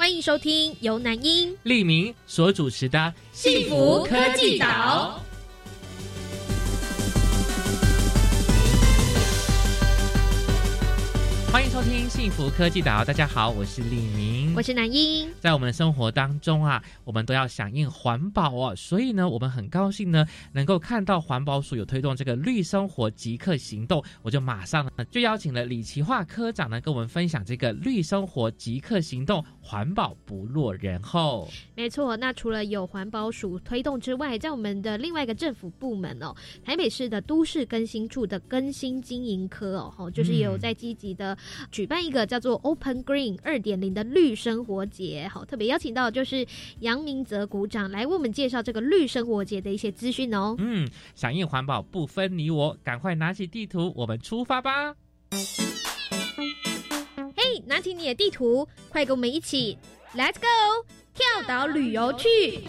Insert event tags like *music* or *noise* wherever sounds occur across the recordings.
欢迎收听由南英、利明所主持的《幸福科技岛》。欢迎收听幸福科技岛，大家好，我是李明，我是南英。在我们的生活当中啊，我们都要响应环保哦，所以呢，我们很高兴呢，能够看到环保署有推动这个绿生活即刻行动，我就马上呢就邀请了李奇化科长呢跟我们分享这个绿生活即刻行动，环保不落人后。没错，那除了有环保署推动之外，在我们的另外一个政府部门哦，台北市的都市更新处的更新经营科哦，就是也有在积极的。举办一个叫做 Open Green 二点零的绿生活节，好，特别邀请到就是杨明泽股长来为我们介绍这个绿生活节的一些资讯哦。嗯，响应环保不分你我，赶快拿起地图，我们出发吧！嘿，拿起你的地图，快跟我们一起，Let's go，跳岛旅游去！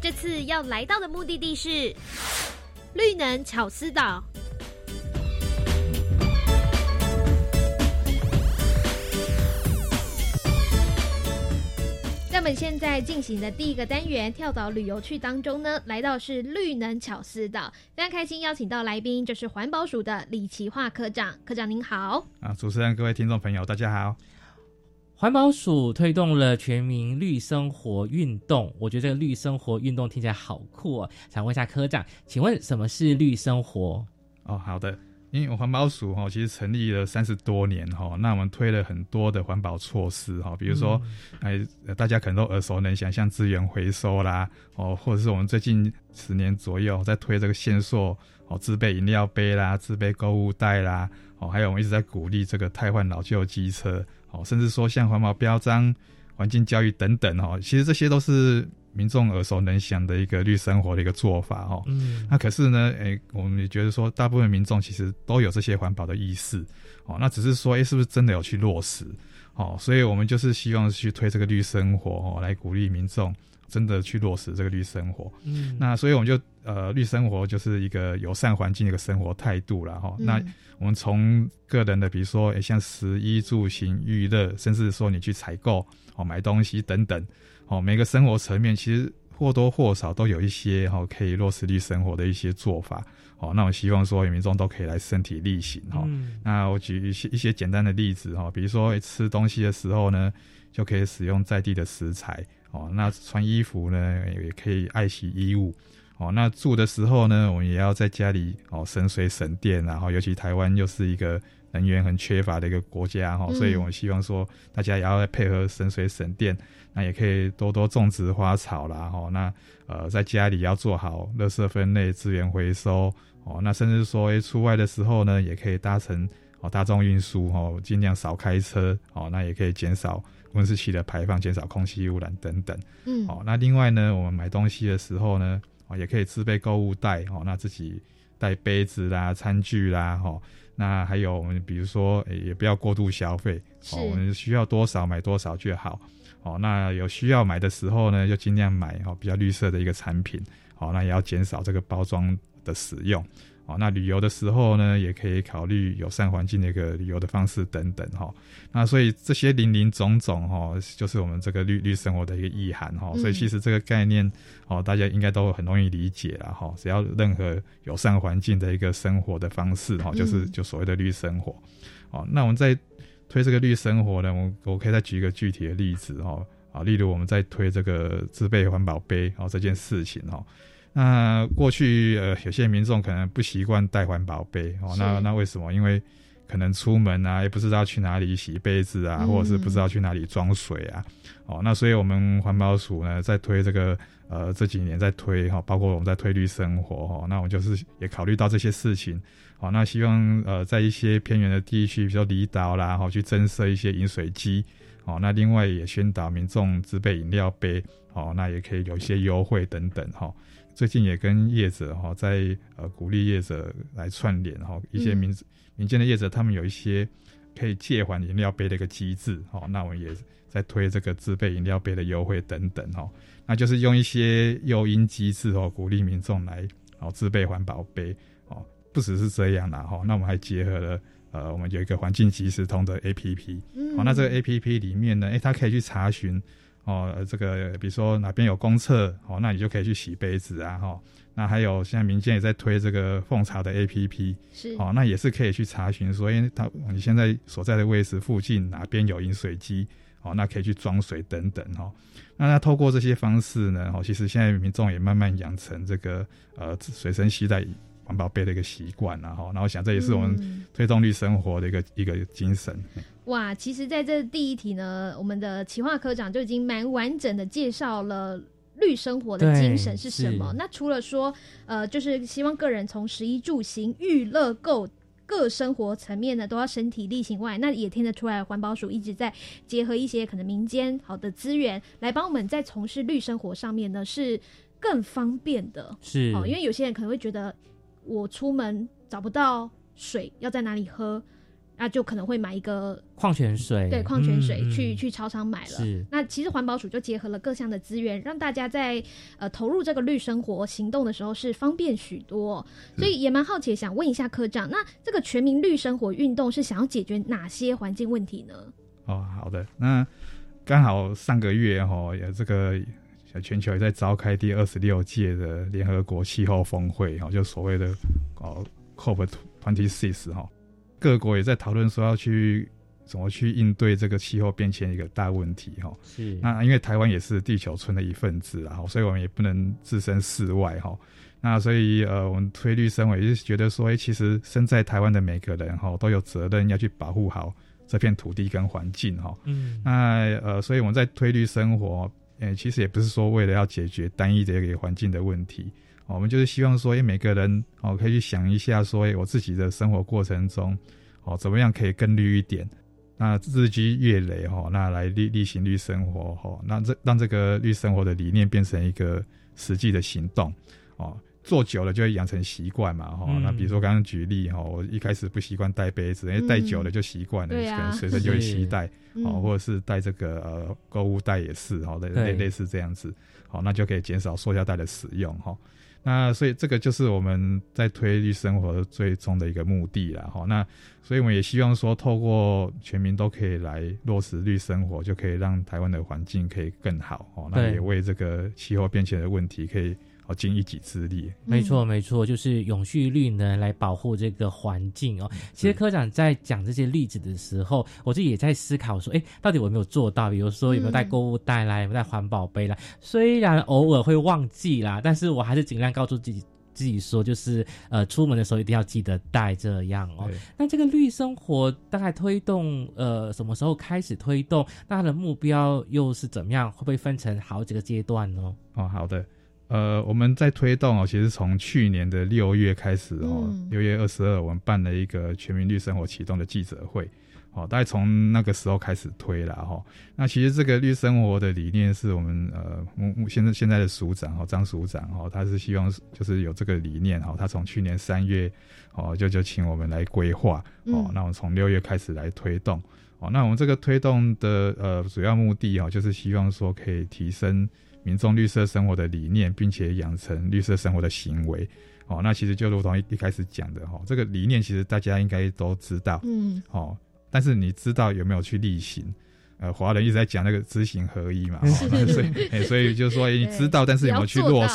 这次要来到的目的地是绿能巧思岛。们现在进行的第一个单元跳岛旅游趣当中呢，来到是绿能巧思岛，非常开心邀请到来宾就是环保署的李奇化科长，科长您好。啊，主持人各位听众朋友大家好。环保署推动了全民绿生活运动，我觉得这个绿生活运动听起来好酷哦，想问一下科长，请问什么是绿生活？哦，好的。因为环保署哈，其实成立了三十多年哈，那我们推了很多的环保措施哈，比如说，哎，大家可能都耳熟能详，像资源回收啦，哦，或者是我们最近十年左右在推这个限塑哦，自备饮料杯啦，自备购物袋啦，哦，还有我们一直在鼓励这个汰换老旧机车，哦，甚至说像环保标章、环境教育等等哈，其实这些都是。民众耳熟能详的一个绿生活的一个做法哦，嗯，那可是呢，诶，我们也觉得说，大部分民众其实都有这些环保的意识，哦，那只是说，诶，是不是真的有去落实？哦，所以我们就是希望去推这个绿生活哦，来鼓励民众真的去落实这个绿生活。嗯，那所以我们就呃，绿生活就是一个友善环境的一个生活态度了哈。那我们从个人的，比如说，诶，像食衣住行娱乐，甚至说你去采购哦，买东西等等。哦，每个生活层面其实或多或少都有一些哈可以落实力生活的一些做法。哦，那我希望说民众都可以来身体力行哈。那我举一些一些简单的例子哈，比如说吃东西的时候呢，就可以使用在地的食材。哦，那穿衣服呢也可以爱惜衣物。哦，那住的时候呢，我们也要在家里哦省水省电，然后尤其台湾又是一个。能源很缺乏的一个国家哈，所以我们希望说大家也要配合省水省电，那也可以多多种植花草啦哈。那呃在家里要做好垃圾分类、资源回收哦。那甚至说出外的时候呢，也可以搭乘哦大众运输哦，尽量少开车哦。那也可以减少温室气的排放，减少空气污染等等。嗯，哦，那另外呢，我们买东西的时候呢，哦也可以自备购物袋哦，那自己带杯子啦、餐具啦哈。那还有我们比如说，也不要过度消费，哦，我们需要多少买多少就好，哦，那有需要买的时候呢，就尽量买哦比较绿色的一个产品，哦，那也要减少这个包装的使用。哦，那旅游的时候呢，也可以考虑友善环境的一个旅游的方式等等哈。那所以这些林林总总哈，就是我们这个绿绿生活的一个意涵哈。所以其实这个概念哦，大家应该都很容易理解了哈。只要任何友善环境的一个生活的方式哈，就是就所谓的绿生活。哦，那我们在推这个绿生活呢，我我可以再举一个具体的例子哈。啊，例如我们在推这个自备环保杯哦这件事情哈。那过去呃，有些民众可能不习惯带环保杯哦，那那为什么？因为可可能出门啊，也不知道去哪里洗杯子啊，或者是不知道去哪里装水啊。哦，那所以我们环保署呢，在推这个呃这几年在推哈，包括我们在推绿生活哈，那我就是也考虑到这些事情。好，那希望呃在一些偏远的地区，比如说离岛啦，哈，去增设一些饮水机。哦，那另外也宣导民众自备饮料杯。哦，那也可以有一些优惠等等哈。最近也跟业者哈，在呃鼓励业者来串联哈，一些民民间的业者，他们有一些可以借还饮料杯的一个机制哈。那我们也在推这个自备饮料杯的优惠等等哈。那就是用一些诱因机制哦，鼓励民众来哦自备环保杯哦。不只是这样啦哈，那我们还结合了呃，我们有一个环境即时通的 A P P。哦，那这个 A P P 里面呢，哎，它可以去查询。哦，这个比如说哪边有公厕，哦，那你就可以去洗杯子啊，哈。那还有现在民间也在推这个奉茶的 APP，是，哦，那也是可以去查询，说，哎，他你现在所在的位置附近哪边有饮水机，哦，那可以去装水等等，哈。那那透过这些方式呢，哦，其实现在民众也慢慢养成这个呃随身携带。环保杯的一个习惯，然后，然后想这也是我们推动绿生活的一个一个精神。哇，其实在这第一题呢，我们的企划科长就已经蛮完整的介绍了绿生活的精神是什么。那除了说，呃，就是希望个人从食衣住行、娱乐、购各生活层面呢，都要身体力行外，那也听得出来，环保署一直在结合一些可能民间好的资源，来帮我们在从事绿生活上面呢，是更方便的。是哦，因为有些人可能会觉得。我出门找不到水，要在哪里喝？那就可能会买一个矿泉水，对，矿泉水去去超商买了。是，那其实环保署就结合了各项的资源，让大家在呃投入这个绿生活行动的时候是方便许多。所以也蛮好奇，想问一下科长，那这个全民绿生活运动是想要解决哪些环境问题呢？哦，好的，那刚好上个月哈有这个。全球也在召开第二十六届的联合国气候峰会，哈，就所谓的哦 COP twenty six 哈，各国也在讨论说要去怎么去应对这个气候变迁一个大问题，哈。是。那因为台湾也是地球村的一份子，然后所以我们也不能置身事外，哈。那所以呃，我们推绿生活也是觉得说，哎，其实身在台湾的每个人，哈，都有责任要去保护好这片土地跟环境，哈。嗯。那呃，所以我们在推绿生活。诶，其实也不是说为了要解决单一的一个环境的问题，我们就是希望说，诶，每个人哦可以去想一下，说，诶，我自己的生活过程中，哦，怎么样可以更绿一点？那日积月累，哈，那来例例行绿生活，哈，那这让这个绿生活的理念变成一个实际的行动，哦，做久了就会养成习惯嘛，哈。那比如说刚刚举例，哈，我一开始不习惯带杯子，因为带久了就习惯了，可能随身就会携带。哦，或者是带这个呃购物袋也是，哦，类类类似这样子，好，那就可以减少塑胶袋的使用，哈。那所以这个就是我们在推绿生活最终的一个目的了，哈。那所以我们也希望说，透过全民都可以来落实绿生活，就可以让台湾的环境可以更好，哦，那也为这个气候变迁的问题可以。哦，尽一己之力，没错没错，就是永续绿能，来保护这个环境哦。其实科长在讲这些例子的时候，我自己也在思考说，哎，到底我有没有做到？比如说有没有带购物袋啦，有没有带环保杯啦？虽然偶尔会忘记啦，但是我还是尽量告诉自己自己说，就是呃，出门的时候一定要记得带这样哦。那这个绿生活大概推动呃什么时候开始推动？那它的目标又是怎么样？会不会分成好几个阶段呢？哦，好的。呃，我们在推动哦，其实从去年的六月开始哦，六月二十二，我们办了一个全民绿生活启动的记者会，哦，大概从那个时候开始推了哈。那其实这个绿生活的理念是我们呃，目目现在现在的署长哈，张署长哈，他是希望就是有这个理念哈，他从去年三月哦，就就请我们来规划哦，那我们从六月开始来推动哦，那我们这个推动的呃主要目的哈，就是希望说可以提升。民众绿色生活的理念，并且养成绿色生活的行为，哦，那其实就如同一一开始讲的哈，这个理念其实大家应该都知道，嗯，哦，但是你知道有没有去例行？呃，华人一直在讲那个知行合一嘛，*laughs* 所以，所以就是说你知道，但是有没有去落实？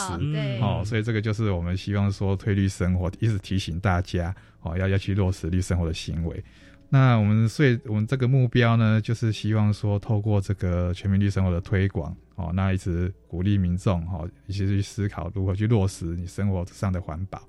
哦，所以这个就是我们希望说推绿生活，一直提醒大家，哦，要要去落实绿生活的行为。那我们所以我们这个目标呢，就是希望说透过这个全民绿生活的推广。哦，那一直鼓励民众哈，一起去思考如何去落实你生活上的环保。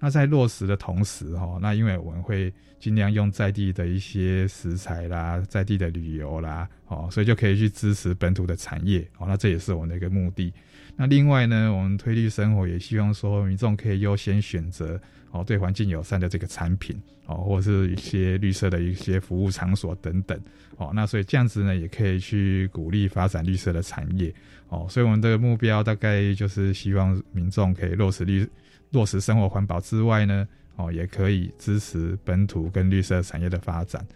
那在落实的同时哈，那因为我们会尽量用在地的一些食材啦，在地的旅游啦，哦，所以就可以去支持本土的产业，哦，那这也是我们的一个目的。那另外呢，我们推绿生活也希望说民众可以优先选择哦对环境友善的这个产品哦，或者是一些绿色的一些服务场所等等哦。那所以这样子呢，也可以去鼓励发展绿色的产业哦。所以我们的目标大概就是希望民众可以落实绿落实生活环保之外呢，哦也可以支持本土跟绿色产业的发展。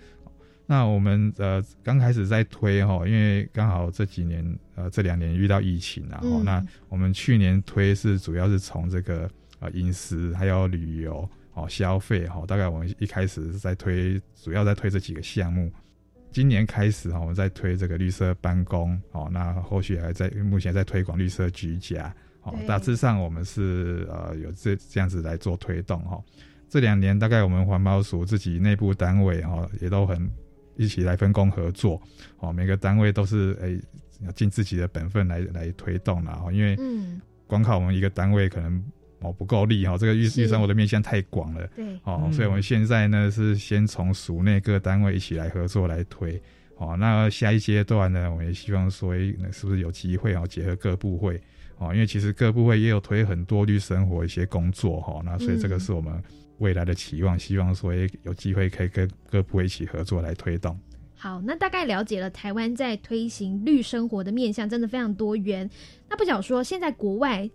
那我们呃刚开始在推哈，因为刚好这几年呃这两年遇到疫情然后那我们去年推是主要是从这个呃饮食还有旅游哦消费哈，大概我们一开始是在推主要在推这几个项目。今年开始哈，我们在推这个绿色办公哦，那后续还在目前在推广绿色居家哦，大致上我们是呃有这这样子来做推动哈。这两年大概我们环保署自己内部单位哈也都很。一起来分工合作，哦，每个单位都是诶，尽自己的本分来来推动了哦，因为光靠我们一个单位可能哦不够力哈，这个预预算我的面向太广了，对，哦，所以我们现在呢是先从属内各单位一起来合作来推，哦，那下一阶段呢，我们也希望说，诶，是不是有机会哦，结合各部会，哦，因为其实各部会也有推很多绿生活一些工作哈，那所以这个是我们。未来的期望，希望说有机会可以跟各部会一起合作来推动。好，那大概了解了台湾在推行绿生活的面向，真的非常多元。那不想说，现在国外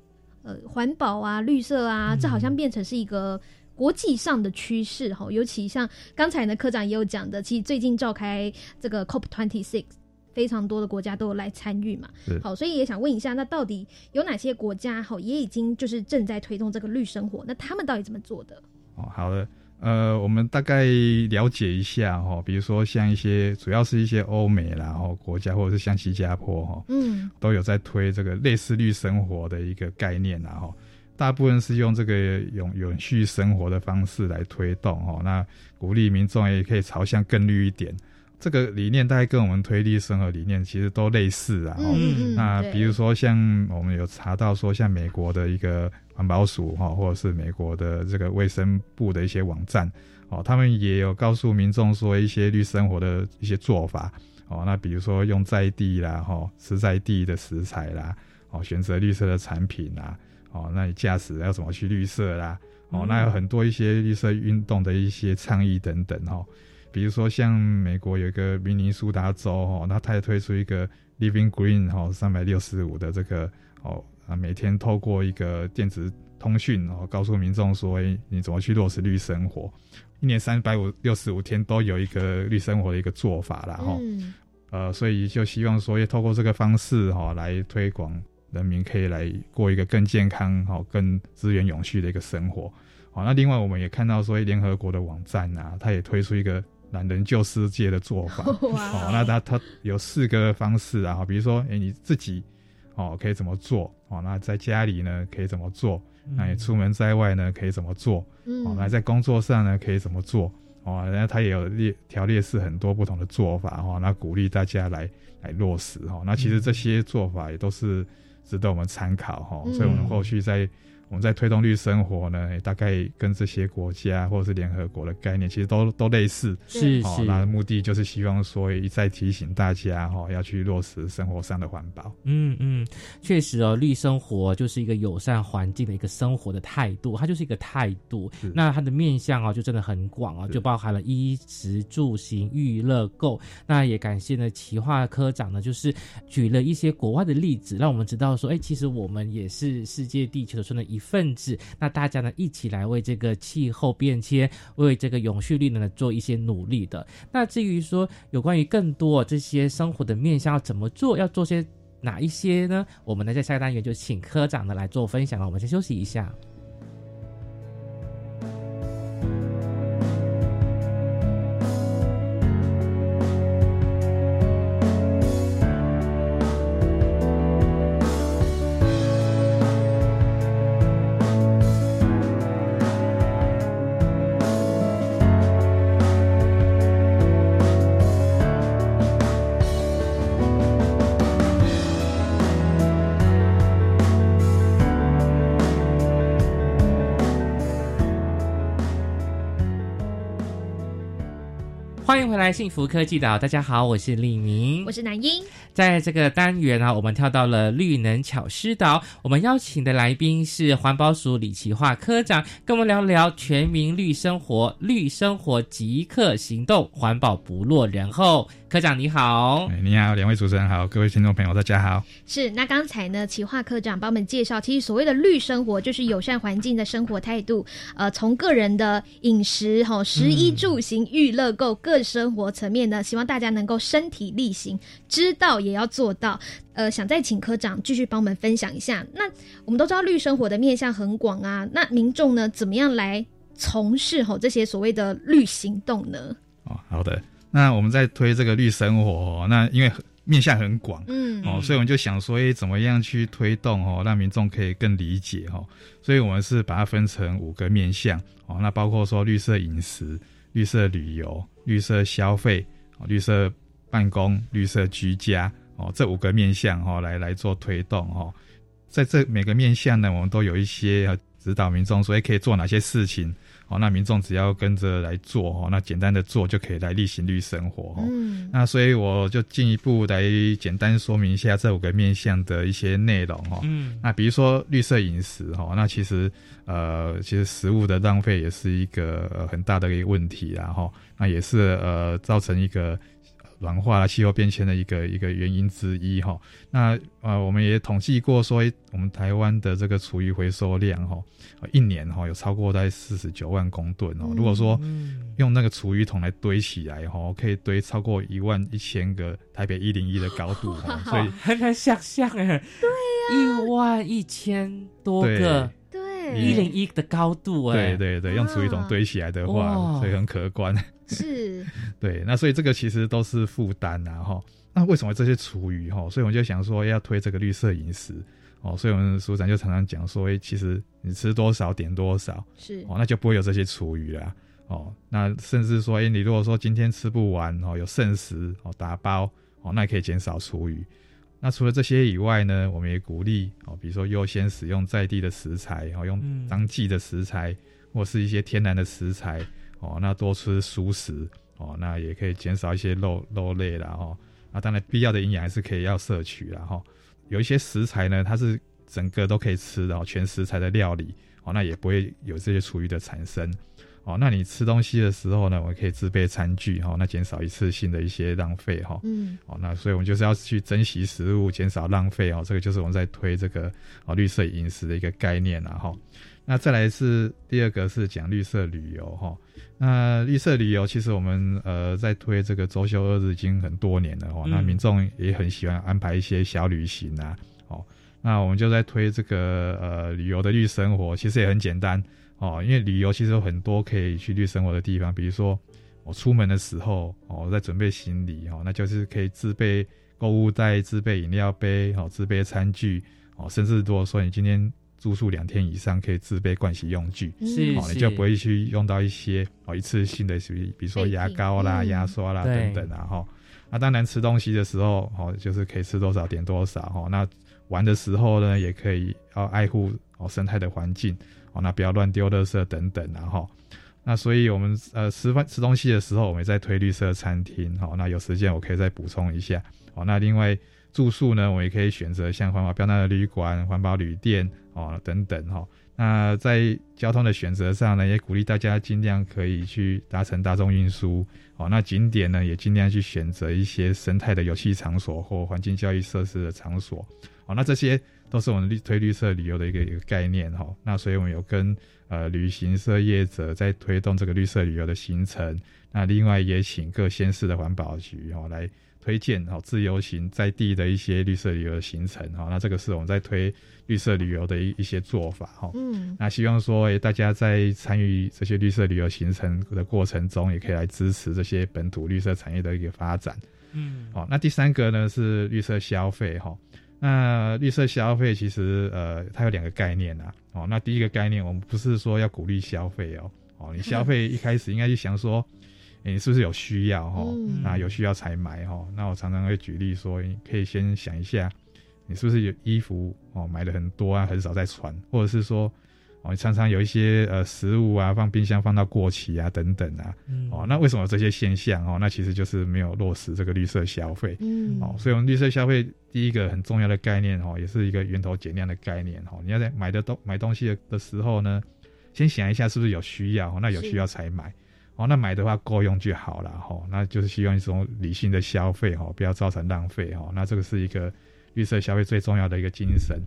呃环保啊、绿色啊，这好像变成是一个国际上的趋势哈。尤其像刚才呢科长也有讲的，其实最近召开这个 COP twenty six，非常多的国家都有来参与嘛。好，所以也想问一下，那到底有哪些国家哈也已经就是正在推动这个绿生活？那他们到底怎么做的？哦，好的，呃，我们大概了解一下哈，比如说像一些主要是一些欧美啦然后国家，或者是像新加坡哈，嗯，都有在推这个类似绿生活的一个概念啦哈大部分是用这个永永续生活的方式来推动哈，那鼓励民众也可以朝向更绿一点。这个理念大概跟我们推力生活理念其实都类似啊。嗯那比如说像我们有查到说，像美国的一个环保署哈，或者是美国的这个卫生部的一些网站哦，他们也有告诉民众说一些绿生活的一些做法哦。那比如说用在地啦哈，吃在地的食材啦，哦，选择绿色的产品啦，哦，那你驾驶要怎么去绿色啦？哦，那有很多一些绿色运动的一些倡议等等哈。比如说，像美国有一个明尼苏达州哈，那他也推出一个 Living Green 哈三百六十五的这个哦啊，每天透过一个电子通讯哦，告诉民众说，哎，你怎么去落实绿生活？一年三百五六十五天都有一个绿生活的一个做法啦。哈。呃，所以就希望说，也透过这个方式哈，来推广人民可以来过一个更健康、哦更资源永续的一个生活。好，那另外我们也看到说，联合国的网站啊，它也推出一个。懒人救世界的做法，*laughs* 哦，那他他有四个方式啊，比如说，哎，你自己哦可以怎么做？哦，那在家里呢可以怎么做？那你出门在外呢可以怎么做？哦，那在工作上呢可以怎么做？哦，然后他也有列条列式很多不同的做法哈，那鼓励大家来来落实哈。那其实这些做法也都是值得我们参考哈，所以我们后续在。我们在推动绿生活呢，大概跟这些国家或者是联合国的概念，其实都都类似。是是，那目的就是希望说一再提醒大家哈，要去落实生活上的环保。嗯嗯，确实哦，绿生活就是一个友善环境的一个生活的态度，它就是一个态度。那它的面向哦，就真的很广哦，就包含了衣食住行、娱乐购。那也感谢呢，企划科长呢，就是举了一些国外的例子，让我们知道说，哎，其实我们也是世界地球村的一。分子，那大家呢一起来为这个气候变迁、为这个永续力呢做一些努力的。那至于说有关于更多这些生活的面向要怎么做，要做些哪一些呢？我们呢在下个单元就请科长呢来做分享了。我们先休息一下。来，幸福科技岛，大家好，我是李明，我是南英。在这个单元啊，我们跳到了绿能巧思岛，我们邀请的来宾是环保署李奇化科长，跟我们聊聊全民绿生活、绿生活即刻行动，环保不落人后。科长你好，你好，两位主持人好，各位听众朋友大家好。是，那刚才呢，奇化科长帮我们介绍，其实所谓的绿生活就是友善环境的生活态度，呃，从个人的饮食、哈食衣住行、娱乐购各生活层面呢，希望大家能够身体力行，知道也要做到。呃，想再请科长继续帮我们分享一下。那我们都知道绿生活的面向很广啊，那民众呢，怎么样来从事哈这些所谓的绿行动呢？哦，好的。那我们在推这个绿生活，那因为面向很广，嗯，哦，所以我们就想说，哎，怎么样去推动哦，让民众可以更理解哦，所以我们是把它分成五个面向哦，那包括说绿色饮食、绿色旅游、绿色消费、绿色办公、绿色居家哦，这五个面向哦，来来做推动哦，在这每个面向呢，我们都有一些指导民众，所以可以做哪些事情。哦，那民众只要跟着来做哦，那简单的做就可以来例行绿生活哦。嗯，那所以我就进一步来简单说明一下这五个面向的一些内容哈。嗯，那比如说绿色饮食哈，那其实呃，其实食物的浪费也是一个很大的一个问题，然后那也是呃造成一个。软化气候变迁的一个一个原因之一哈，那呃我们也统计过说，我们台湾的这个厨余回收量哈，一年哈有超过在四十九万公吨哦。如果说用那个厨余桶来堆起来哈，可以堆超过一万一千个台北一零一的高度哈，*laughs* 所以很难想象哎，对呀，一万一千多个，对，一零一的高度哎，对对对，用厨余桶堆起来的话，所以很可观。是，*laughs* 对，那所以这个其实都是负担呐，哈。那为什么这些厨余哈？所以我们就想说要推这个绿色饮食哦。所以我们署长就常常讲说，哎，其实你吃多少点多少，是哦，那就不会有这些厨余了哦。那甚至说，哎，你如果说今天吃不完哦，有剩食哦，打包哦，那也可以减少厨余。那除了这些以外呢，我们也鼓励哦，比如说优先使用在地的食材哦，用当季的食材或是一些天然的食材。哦，那多吃蔬食哦，那也可以减少一些肉肉类啦哈。啊，当然必要的营养还是可以要摄取啦哈。有一些食材呢，它是整个都可以吃的，全食材的料理哦，那也不会有这些厨余的产生。哦，那你吃东西的时候呢，我们可以自备餐具哈，那减少一次性的一些浪费哈。嗯。哦，那所以我们就是要去珍惜食物，减少浪费哦。这个就是我们在推这个哦绿色饮食的一个概念啦哈。那再来是第二个是讲绿色旅游哈。那绿色旅游其实我们呃在推这个周休二日已经很多年了哦，那民众也很喜欢安排一些小旅行啊，哦，那我们就在推这个呃旅游的绿生活，其实也很简单哦，因为旅游其实有很多可以去绿生活的地方，比如说我出门的时候哦，在准备行李哦，那就是可以自备购物袋、自备饮料杯、哦自备餐具哦，甚至如果说你今天。住宿两天以上可以自备盥洗用具，是，你就不会去用到一些哦一次性的，属于比如说牙膏啦、牙刷啦等等啊哈。那当然吃东西的时候，哦就是可以吃多少点多少哈。那玩的时候呢，也可以要爱护哦生态的环境哦，那不要乱丢垃圾等等然后。那所以我们呃吃饭吃东西的时候，我们在推绿色餐厅哈。那有时间我可以再补充一下哦。那另外住宿呢，我们也可以选择像环保标杆的旅馆、环保旅店。哦，等等哈，那在交通的选择上呢，也鼓励大家尽量可以去搭乘大众运输。哦，那景点呢，也尽量去选择一些生态的游戏场所或环境教育设施的场所。哦，那这些都是我们绿推绿色旅游的一个一个概念哈。那所以我们有跟呃旅行社业者在推动这个绿色旅游的行程。那另外也请各县市的环保局哦来。推荐哦，自由行在地的一些绿色旅游的行程哈，那这个是我们在推绿色旅游的一一些做法哈。嗯，那希望说，大家在参与这些绿色旅游行程的过程中，也可以来支持这些本土绿色产业的一个发展。嗯，好，那第三个呢是绿色消费哈。那绿色消费其实呃，它有两个概念呐。哦，那第一个概念，我们不是说要鼓励消费哦。哦，你消费一开始应该就想说。你是不是有需要哈？那有需要才买哈？那我常常会举例说，你可以先想一下，你是不是有衣服哦买的很多啊，很少在穿，或者是说，哦，你常常有一些呃食物啊放冰箱放到过期啊等等啊，嗯哦，那为什么有这些现象哦？那其实就是没有落实这个绿色消费。嗯哦，所以我们绿色消费第一个很重要的概念哦，也是一个源头减量的概念哦。你要在买的东买东西的的时候呢，先想一下是不是有需要，哦那有需要才买。哦，那买的话够用就好了哈、哦。那就是希望一种理性的消费哈、哦，不要造成浪费哈、哦。那这个是一个绿色消费最重要的一个精神。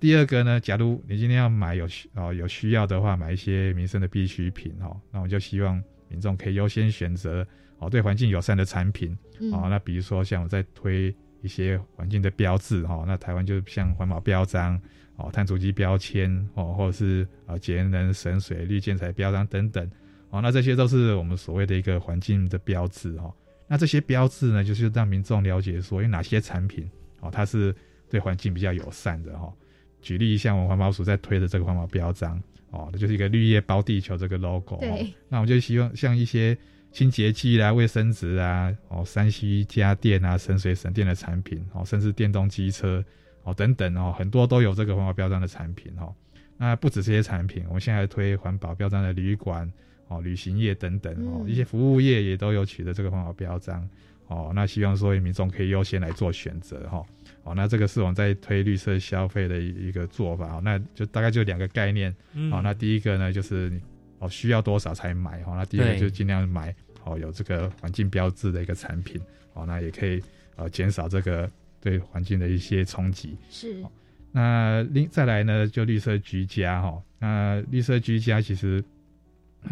第二个呢，假如你今天要买有需哦有需要的话，买一些民生的必需品哦，那我就希望民众可以优先选择哦对环境友善的产品。嗯哦，那比如说像我在推一些环境的标志哈、哦，那台湾就像环保标章哦、碳足迹标签哦，或者是啊节能省水、绿建材标章等等哦，那这些都是我们所谓的一个环境的标志哈、哦。那这些标志呢，就是让民众了解说有哪些产品哦，它是对环境比较友善的哈、哦。举例像我们环保署在推的这个环保标章哦，那就是一个绿叶包地球这个 logo 哦对，那我就希望像一些。清洁剂啦、卫生纸啊、哦、山西家电啊、省水省电的产品哦，甚至电动机车哦等等哦，很多都有这个环保标章的产品哦。那不止这些产品，我们现在推环保标章的旅馆哦、旅行业等等哦，嗯一些服务业也都有取得这个环保标章哦。那希望说民众可以优先来做选择哈。哦，那这个是我们在推绿色消费的一一个做法哦。那就大概就两个概念嗯哦。那第一个呢，就是哦需要多少才买哦。那第二个就尽量买哦有这个环境标志的一个产品哦。那也可以呃减少这个对环境的一些冲击。是那另再来呢，就绿色居家哈、那绿色居家其实呃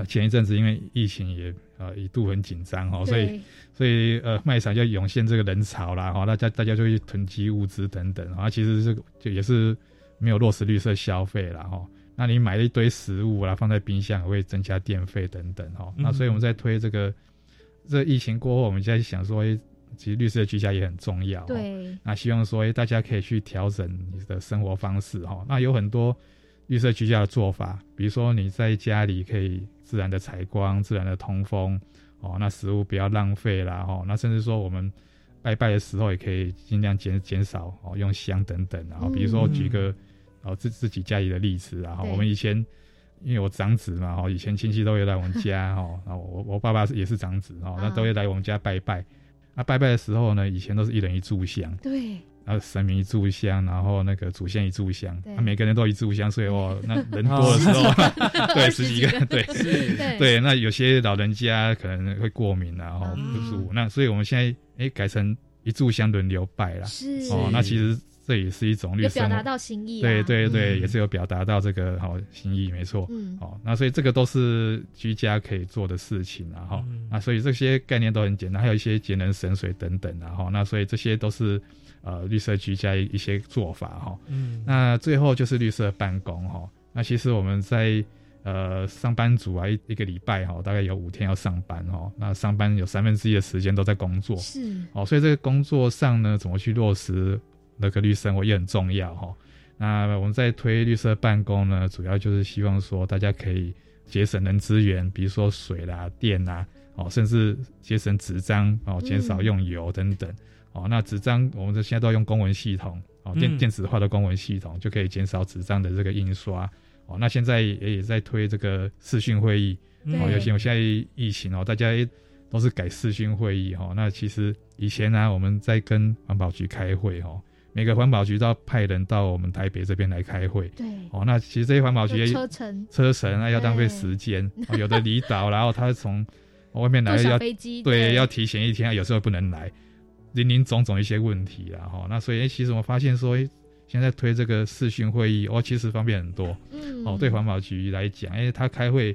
前一阵子因为疫情也呃一度很紧张哈，所以所以呃卖场就涌现这个人潮啦哈，大家大家就去囤积物资等等啊，其实这个就也是没有落实绿色消费啦哈。那你买了一堆食物啦，放在冰箱也会增加电费等等哈。那所以我们在推这个这疫情过后，我们在想说，诶其实绿色居家也很重要。对那希望说，哎，大家可以去调整你的生活方式哈。那有很多绿色居家的做法，比如说你在家里可以自然的采光、自然的通风哦，那食物不要浪费啦哦。那甚至说我们拜拜的时候也可以尽量减减少哦用香等等然后比如说我举个哦自自己家里的例子啊，我们以前因为我长子嘛哦，以前亲戚都会来我们家哦，然后我我爸爸也是长子哦，那啊都会来我们家拜拜。那拜拜的时候呢，以前都是一人一炷香，对然后神明一炷香，然后那个祖先一炷香，每个人都一炷香，所以哦，*laughs* 那人多的时候，*laughs* 对十几个，对对。*laughs* 对，那有些老人家可能会过敏啊，哈、嗯。不舒服，那所以我们现在哎改成一炷香轮流拜啦，是。哦，那其实这也是一种绿色有表达到心意啊，对对对，嗯。也是有表达到这个好心意，没错。嗯。哦，那所以这个都是居家可以做的事情啊，哈、嗯。那所以这些概念都很简单，还有一些节能省水等等啊，哈，那所以这些都是呃绿色居家一一些做法哈、嗯。那最后就是绿色办公哈、那其实我们在呃上班族啊一一个礼拜哈、大概有五天要上班哈、那上班有三分之一的时间都在工作，是。哦，所以这个工作上呢，怎么去落实那个绿生活也很重要哈、那我们在推绿色办公呢，主要就是希望说大家可以节省人资源，比如说水啦、电啦，哦，甚至节省纸张哦，减少用油等等。哦，那纸张我们这现在都要用公文系统哦，电嗯电子化的公文系统就可以减少纸张的这个印刷。哦，那现在也也在推这个视讯会议，哦，尤其我现在疫情哦，大家都是改视讯会议哈、哦。那其实以前呢、我们在跟环保局开会哈、哦，每个环保局都要派人到我们台北这边来开会。对。哦，那其实这些环保局也车程。车程啊要浪费时间，*laughs* 哦、有的离岛，然后他从外面来要飞机对要提前一天，有时候不能来，林林总总一些问题啦哈、那所以、其实我发现说，诶现在推这个视讯会议，哦，其实方便很多。嗯。哦，对环保局来讲，因为他开会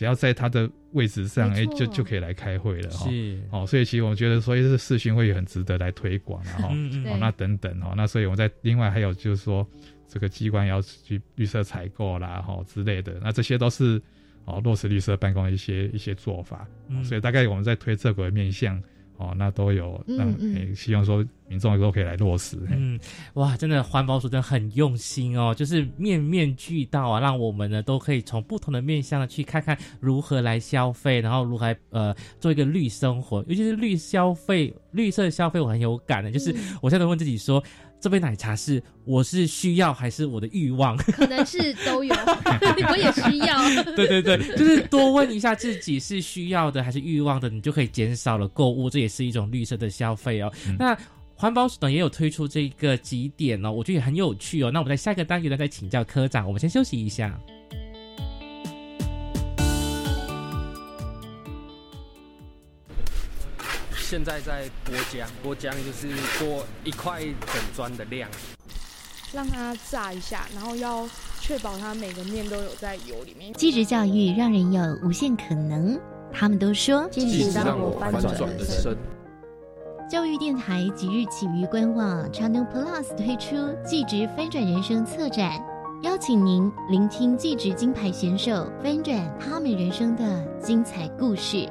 只要在他的位置上，哎、就就可以来开会了哈。是哦，所以其实我觉得说，这视讯会也很值得来推广啊哈。*laughs* 嗯对哦，那等等哦，那所以我们在另外还有就是说，这个机关要去绿色采购啦，哈、之类的，那这些都是哦落实绿色办公的一些一些做法。所以大概我们在推这个面向。哦，那都有让嗯嗯、希望说民众都可以来落实。嗯，哇，真的环保署真的很用心哦，就是面面俱到啊，让我们呢都可以从不同的面向呢去看看如何来消费，然后如何来呃做一个绿生活，尤其是绿消费、绿色消费，我很有感的，就是嗯我现在都问自己说。这杯奶茶是我是需要还是我的欲望？*laughs* 可能是都有，*laughs* 我也需要。对对对，就是多问一下自己是需要的还是欲望的，你就可以减少了购物，这也是一种绿色的消费哦。那环保署呢也有推出这个几点哦，我觉得也很有趣哦。那我们在下一个单元呢再请教科长，我们先休息一下。现在在剥浆，剥浆就是剥一块整砖的量，让它炸一下，然后要确保它每个面都有在油里面。继职教育让人有无限可能，他们都说继职让我翻转人生。教育电台即日起于官网 Channel Plus 推出“继职翻转人生”策展，邀请您聆听继职金牌选手翻转他们人生的精彩故事。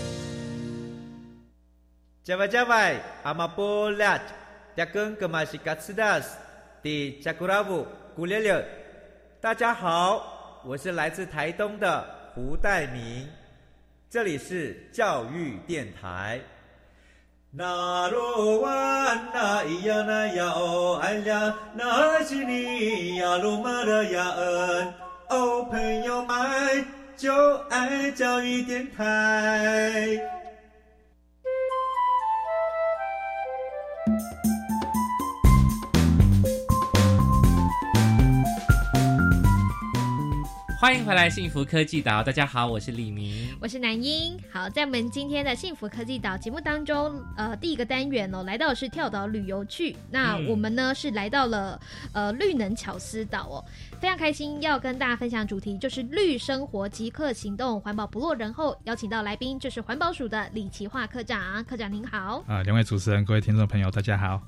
加外加外，阿玛波拉，扎根格玛西卡斯达斯，的加古拉布古列列。大家好，我是来自台东的胡代明，这里是教育电台。那罗哇那咿呀那呀哦哎呀，那是你呀鲁玛的呀恩哦，朋友们就爱教育电台。欢迎回来，幸福科技岛。大家好，我是李明，我是南英。好，在我们今天的幸福科技岛节目当中，呃，第一个单元哦，来到的是跳岛旅游去。那我们呢是来到了呃绿能巧思岛哦，非常开心要跟大家分享主题就是绿生活即刻行动，环保不落人后。邀请到来宾就是环保署的李奇化科长，科长您好。啊，两位主持人，各位听众朋友，大家好。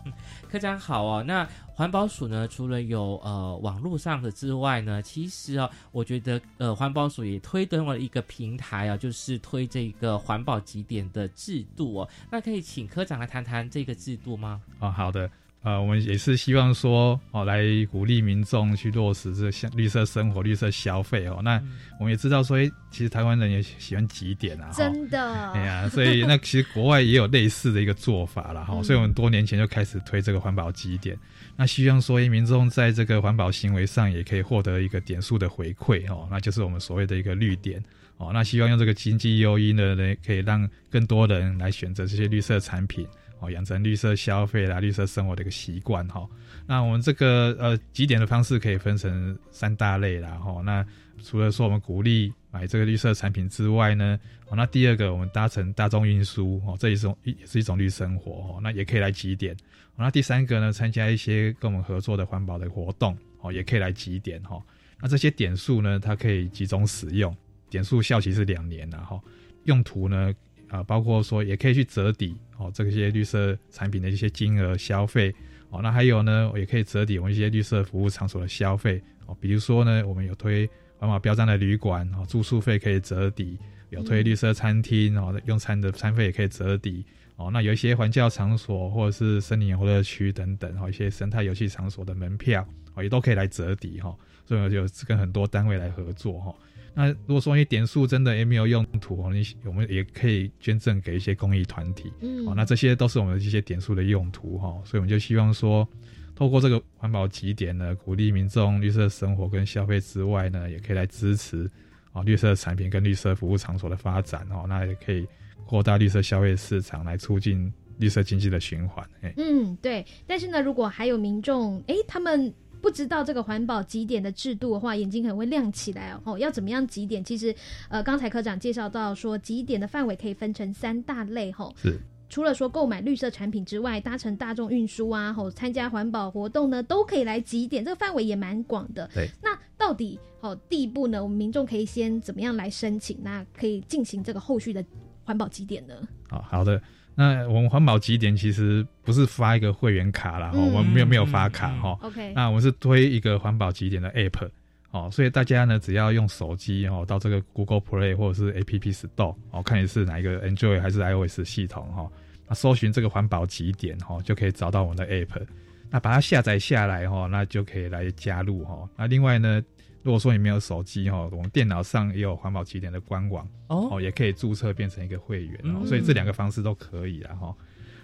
科长好哦。那环保署呢，除了有呃网络上的之外呢，其实啊，我觉得呃环保署也推动了一个平台啊，就是推这个环保几点的制度哦。那可以请科长来谈谈这个制度吗？啊，好的。呃，我们也是希望说哦，来鼓励民众去落实这像绿色生活、绿色消费哦。那我们也知道说，其实台湾人也喜欢极点啊，真的。哎呀，所以那其实国外也有类似的一个做法了哈。所以我们多年前就开始推这个环保极点。那希望说，民众在这个环保行为上也可以获得一个点数的回馈哦，那就是我们所谓的一个绿点哦。那希望用这个经济诱因呢，可以让更多人来选择这些绿色产品哦，养成绿色消费啦、绿色生活的一个习惯哈。那我们这个呃几点的方式可以分成三大类啦哈。那除了说我们鼓励买这个绿色产品之外呢，哦，那第二个我们搭乘大众运输哦，这也是一也是一种绿生活哦，那也可以来几点。那第三个呢，参加一些跟我们合作的环保的活动，哦，也可以来集点哈。那这些点数呢，它可以集中使用，点数效期是两年的哈。用途呢，啊，包括说也可以去折抵哦，这些绿色产品的一些金额消费哦。那还有呢，也可以折抵我们一些绿色服务场所的消费哦。比如说呢，我们有推环保标章的旅馆哦，住宿费可以折抵；有推绿色餐厅哦，用餐的餐费也可以折抵。哦，那有一些环教场所或者是森林游乐区等等，哈，一些生态游戏场所的门票，哦，也都可以来折抵，哈，所以就跟很多单位来合作，哈。那如果说你点数真的也没有用途，你我们也可以捐赠给一些公益团体，嗯，哦，那这些都是我们一些点数的用途，哈。所以我们就希望说，透过这个环保集点呢，鼓励民众绿色生活跟消费之外呢，也可以来支持啊绿色产品跟绿色服务场所的发展，哦，那也可以。扩大绿色消费市场，来促进绿色经济的循环。哎，嗯，对。但是呢，如果还有民众，哎，他们不知道这个环保几点的制度的话，眼睛可能会亮起来哦。要怎么样几点？其实，呃，刚才科长介绍到说，几点的范围可以分成三大类，吼。是。除了说购买绿色产品之外，搭乘大众运输啊，吼参加环保活动呢，都可以来几点，这个范围也蛮广的。对，那到底哦，第一步呢，我们民众可以先怎么样来申请？那可以进行这个后续的环保几点呢？好好的，那我们环保极点其实不是发一个会员卡啦，我们没有没有发卡哈。OK，那我们是推一个环保极点的 App。哦，所以大家呢，只要用手机哦，到这个 Google Play 或者是 App Store 哦，看你是哪一个 Android 还是 iOS 系统哈，那搜寻这个环保极点哈，就可以找到我们的 App。那把它下载下来哈，那就可以来加入哈。那另外呢，如果说你没有手机哈，我们电脑上也有环保起点的官网哦，也可以注册变成一个会员哦。所以这两个方式都可以啊哈。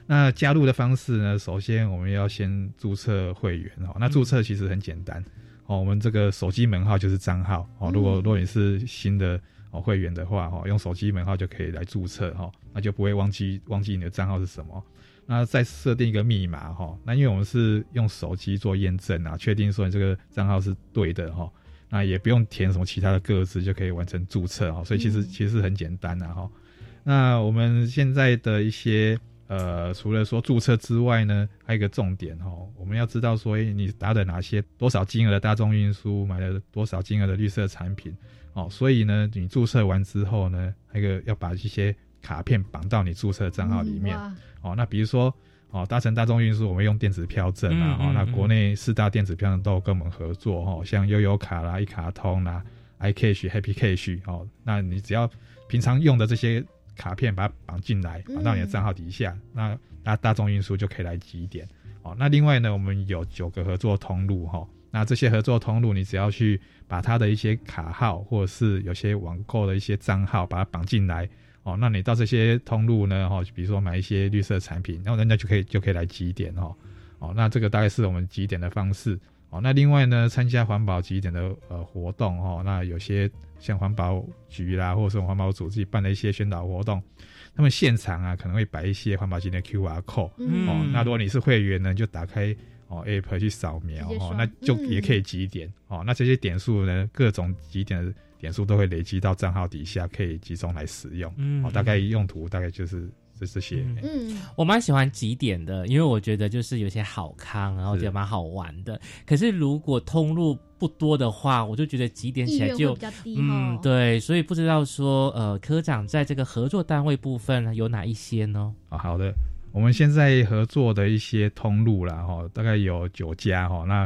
那加入的方式呢，首先我们要先注册会员哦。那注册其实很简单。哦，我们这个手机门号就是账号哦。如果如果你是新的哦会员的话，哈，用手机门号就可以来注册哈，那就不会忘记忘记你的账号是什么。那再设定一个密码哈。那因为我们是用手机做验证啊，确定说你这个账号是对的哈。那也不用填什么其他的个字就可以完成注册哈。所以其实其实很简单的哈。那我们现在的一些。呃，除了说注册之外呢，还有一个重点哈，我们要知道说，你搭的哪些多少金额的大众运输，买了多少金额的绿色产品，哦，所以呢，你注册完之后呢，那个要把这些卡片绑到你注册账号里面，哦，那比如说，哦，搭乘大众运输，我们用电子票证啊，哦，那国内四大电子票证都有跟我们合作，哈，像悠游卡啦、一卡通啦、iCash、Happy Cash，哦，那你只要平常用的这些。卡片把它绑进来，绑到你的账号底下，那那大众运输就可以来集点。哦，那另外呢，我们有九个合作通路哈，那这些合作通路你只要去把它的一些卡号或者是有些网购的一些账号把它绑进来，哦，那你到这些通路呢，哈，比如说买一些绿色产品，然后人家就可以就可以来集点哦，哦，那这个大概是我们集点的方式。哦，那另外呢，参加环保集点的呃活动哈，那有些像环保局啦，或者是环保组自己办的一些宣导活动，他们现场啊可能会摆一些环保集点 Q R code，哦，那如果你是会员呢，就打开哦 App 去扫描哦，那就也可以集点哦，那这些点数呢，各种集点的点数都会累积到账号底下，可以集中来使用，哦，大概用途大概就是。这这些，嗯，我蛮喜欢几点的，因为我觉得就是有些好康，然后觉得蛮好玩的。可是如果通路不多的话，我就觉得几点起来就嗯，对，所以不知道说呃，科长在这个合作单位部分有哪一些呢？啊，好的，我们现在合作的一些通路啦，哈，大概有九家哈，那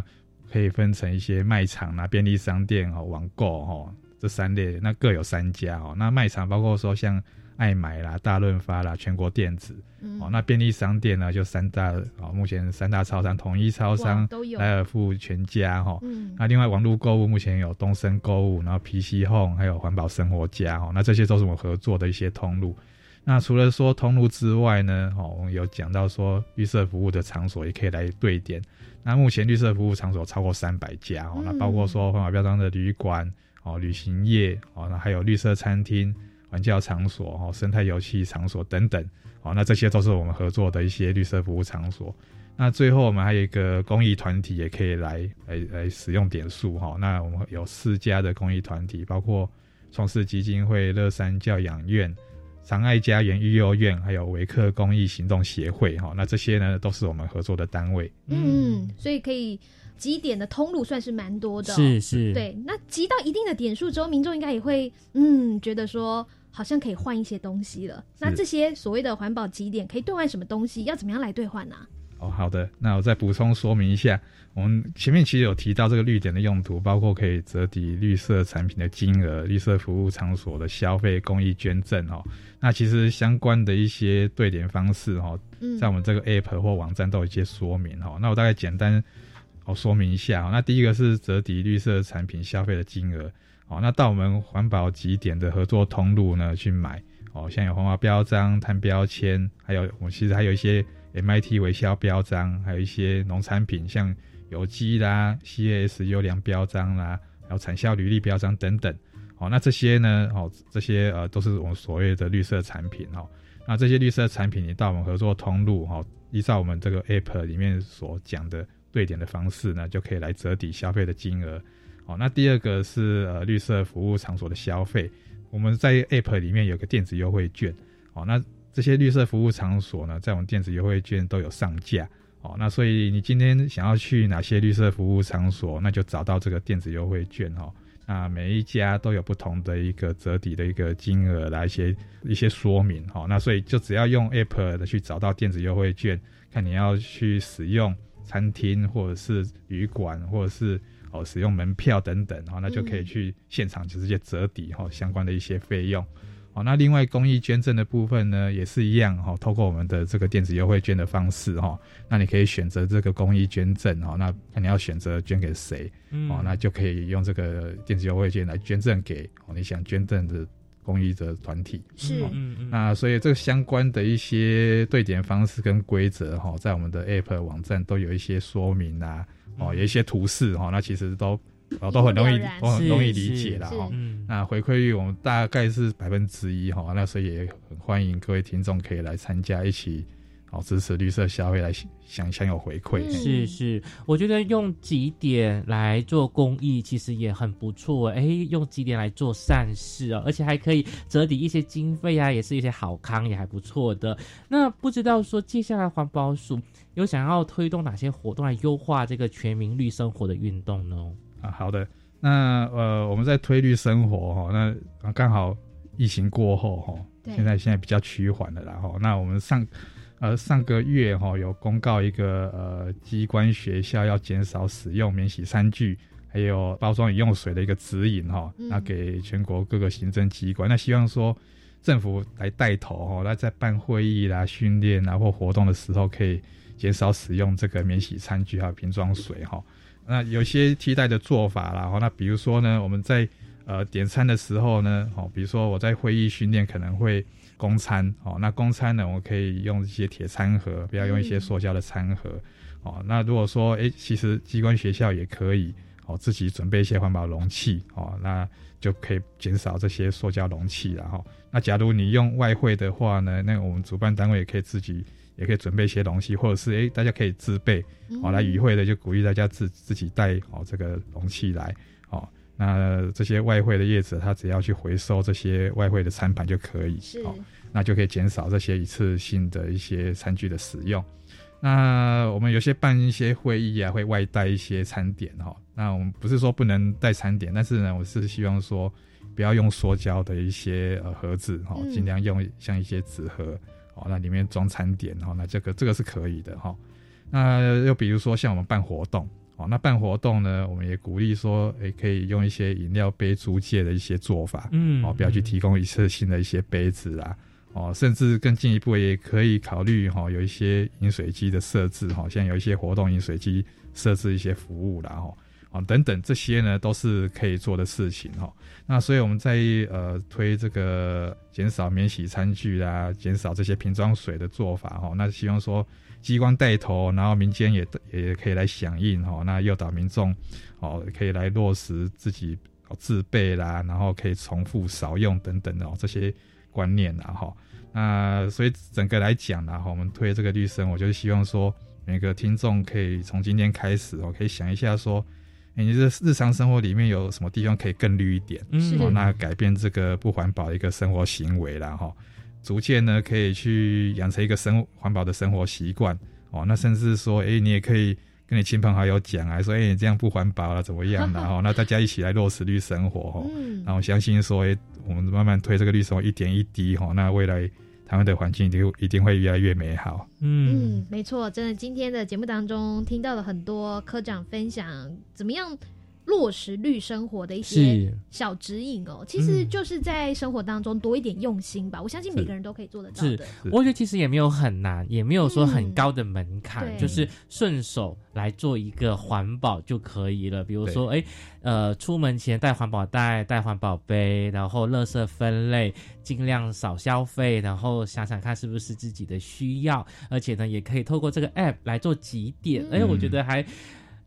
可以分成一些卖场啊、便利商店哈、网购哈这三类，那各有三家哦。那卖场包括说像。爱买啦、大润发啦、全国电子，哦，那便利商店呢就三大哦，目前三大超商：统一超商、莱尔富、全家哈。那另外网络购物目前有东森购物，然后 PC Home，还有环保生活家哦。那这些都是我们合作的一些通路。那除了说通路之外呢，哦，我们有讲到说绿色服务的场所也可以来对点。那目前绿色服务场所超过三百家哦，那包括说环保标章的旅馆哦、旅行业哦，那还有绿色餐厅。玩教场所、哦生态游戏场所等等，哦，那这些都是我们合作的一些绿色服务场所。那最后我们还有一个公益团体也可以来来来使用点数哈。那我们有四家的公益团体，包括创世基金会、乐山教养院、长爱家园育幼院，还有维克公益行动协会哈。那这些呢都是我们合作的单位。嗯，所以可以集点的通路算是蛮多的。是是。对，那集到一定的点数之后，民众应该也会嗯觉得说。好像可以换一些东西了。那这些所谓的环保极点可以兑换什么东西？要怎么样来兑换呢？哦，好的，那我再补充说明一下。我们前面其实有提到这个绿点的用途，包括可以折抵绿色产品的金额、绿色服务场所的消费、公益捐赠哦。那其实相关的一些兑点方式哦，在我们这个 app 或网站都有一些说明哦。那我大概简单哦说明一下。那第一个是折抵绿色产品消费的金额。哦，那到我们环保极点的合作通路呢去买哦，像有环保标章、碳标签，还有我们其实还有一些 MIT 维销标章，还有一些农产品，像有机啦、CAS 优良标章啦，还有产销履历标章等等。哦，那这些呢，哦，这些呃都是我们所谓的绿色产品哦。那这些绿色产品，你到我们合作通路哈，依照我们这个 app 里面所讲的对点的方式呢，就可以来折抵消费的金额。好，那第二个是呃绿色服务场所的消费，我们在 app 里面有个电子优惠券。好，那这些绿色服务场所呢，在我们电子优惠券都有上架。哦，那所以你今天想要去哪些绿色服务场所，那就找到这个电子优惠券哦。那每一家都有不同的一个折抵的一个金额来一些一些说明哈。那所以就只要用 app 的去找到电子优惠券，看你要去使用餐厅或者是旅馆或者是哦使用门票等等哈，那就可以去现场就直接折抵哈相关的一些费用。哦，那另外公益捐赠的部分呢，也是一样哈，透过我们的这个电子优惠券的方式哈，那你可以选择这个公益捐赠哈，那看你要选择捐给谁，哦，那就可以用这个电子优惠券来捐赠给哦你想捐赠的公益的团体。是，嗯嗯那所以这个相关的一些对点方式跟规则哈，在我们的 App 网站都有一些说明啊，哦，有一些图示哈，那其实都。哦，都很容易，都很容易理解了哈。那回馈率我们大概是百分之一哈，那所以也很欢迎各位听众可以来参加，一起好支持绿色消费，来享享有回馈。是是，我觉得用几点来做公益，其实也很不错。哎，用几点来做善事哦，而且还可以折抵一些经费啊，也是一些好康，也还不错的。那不知道说接下来环保署有想要推动哪些活动来优化这个全民绿生活的运动呢？啊，好的，那呃，我们在推绿生活哈，那刚好疫情过后哈，现在现在比较趋缓了然后，那我们上呃上个月哈有公告一个呃机关学校要减少使用免洗餐具，还有包装饮用水的一个指引哈，那给全国各个行政机关，那希望说政府来带头哈，那在办会议啦、训练啊或活动的时候，可以减少使用这个免洗餐具还有瓶装水哈。那有些替代的做法啦，哈，那比如说呢，我们在呃点餐的时候呢，哦，比如说我在会议训练可能会公餐，哦，那公餐呢，我可以用一些铁餐盒，不要用一些塑胶的餐盒，哦，那如果说，哎，其实机关学校也可以，哦，自己准备一些环保容器，哦，那就可以减少这些塑胶容器了，哈。那假如你用外汇的话呢，那我们主办单位也可以自己。也可以准备一些东西，或者是哎，大家可以自备，哦，来与会的就鼓励大家自自己带哦这个容器来，哦，那这些外汇的叶子，他只要去回收这些外汇的餐盘就可以，哦，那就可以减少这些一次性的一些餐具的使用。那我们有些办一些会议啊，会外带一些餐点哈。那我们不是说不能带餐点，但是呢，我是希望说不要用塑胶的一些呃盒子哈，尽量用像一些纸盒。哦，那里面装餐点，哦，那这个这个是可以的哈。那又比如说像我们办活动，哦，那办活动呢，我们也鼓励说，诶，可以用一些饮料杯租借的一些做法，嗯，哦，不要去提供一次性的一些杯子啦，哦，甚至更进一步也可以考虑哈，有一些饮水机的设置，哈，像有一些活动饮水机设置一些服务啦，哈。啊，等等这些呢，都是可以做的事情哈。那所以我们在呃推这个减少免洗餐具啊，减少这些瓶装水的做法哈。那希望说机关带头，然后民间也也可以来响应哈。那诱导民众哦，可以来落实自己自备啦，然后可以重复少用等等的这些观念啊哈。那所以整个来讲呢哈，我们推这个绿生，我就希望说每个听众可以从今天开始哦，可以想一下说。你这日常生活里面有什么地方可以更绿一点？哦，那改变这个不环保的一个生活行为啦，哈，逐渐呢可以去养成一个生环保的生活习惯。哦，那甚至说，哎，你也可以跟你亲朋好友讲啊，说，哎，你这样不环保了，怎么样？然后，那大家一起来落实绿生活，哈。然后相信说，哎，我们慢慢推这个绿生活，一点一滴，哈，那未来。台湾的环境一定一定会越来越美好。嗯，没错，真的，今天的节目当中听到了很多科长分享怎么样。落实绿生活的一些小指引哦，其实就是在生活当中多一点用心吧。我相信每个人都可以做得到的。我觉得其实也没有很难，也没有说很高的门槛，就是顺手来做一个环保就可以了。比如说，哎，呃，出门前带环保袋、带环保杯，然后垃圾分类，尽量少消费，然后想想看是不是自己的需要，而且呢，也可以透过这个 app 来做几点。哎，我觉得还。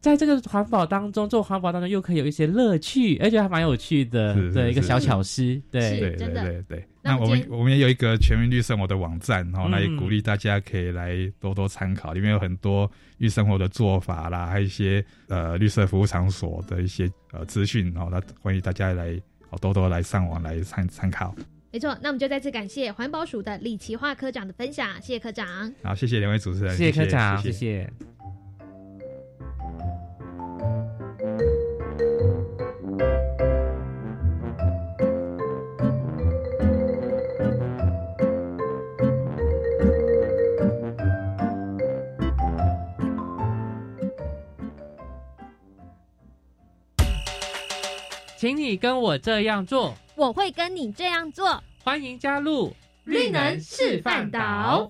在这个环保当中做环保当中又可以有一些乐趣，而且还蛮有趣的，是对一个小巧思，对对对对对。那那我们我们也有一个全民绿生活的网站，然后那也鼓励大家可以来多多参考，里面有很多绿生活的做法啦，还有一些呃绿色服务场所的一些呃资讯，然后，那欢迎大家来哦多多来上网来参参考。没错，那我们就再次感谢环保署的李奇化科长的分享，谢谢科长。好，谢谢两位主持人，谢谢科长，谢谢谢。请你跟我这样做，我会跟你这样做。欢迎加入绿能示范岛。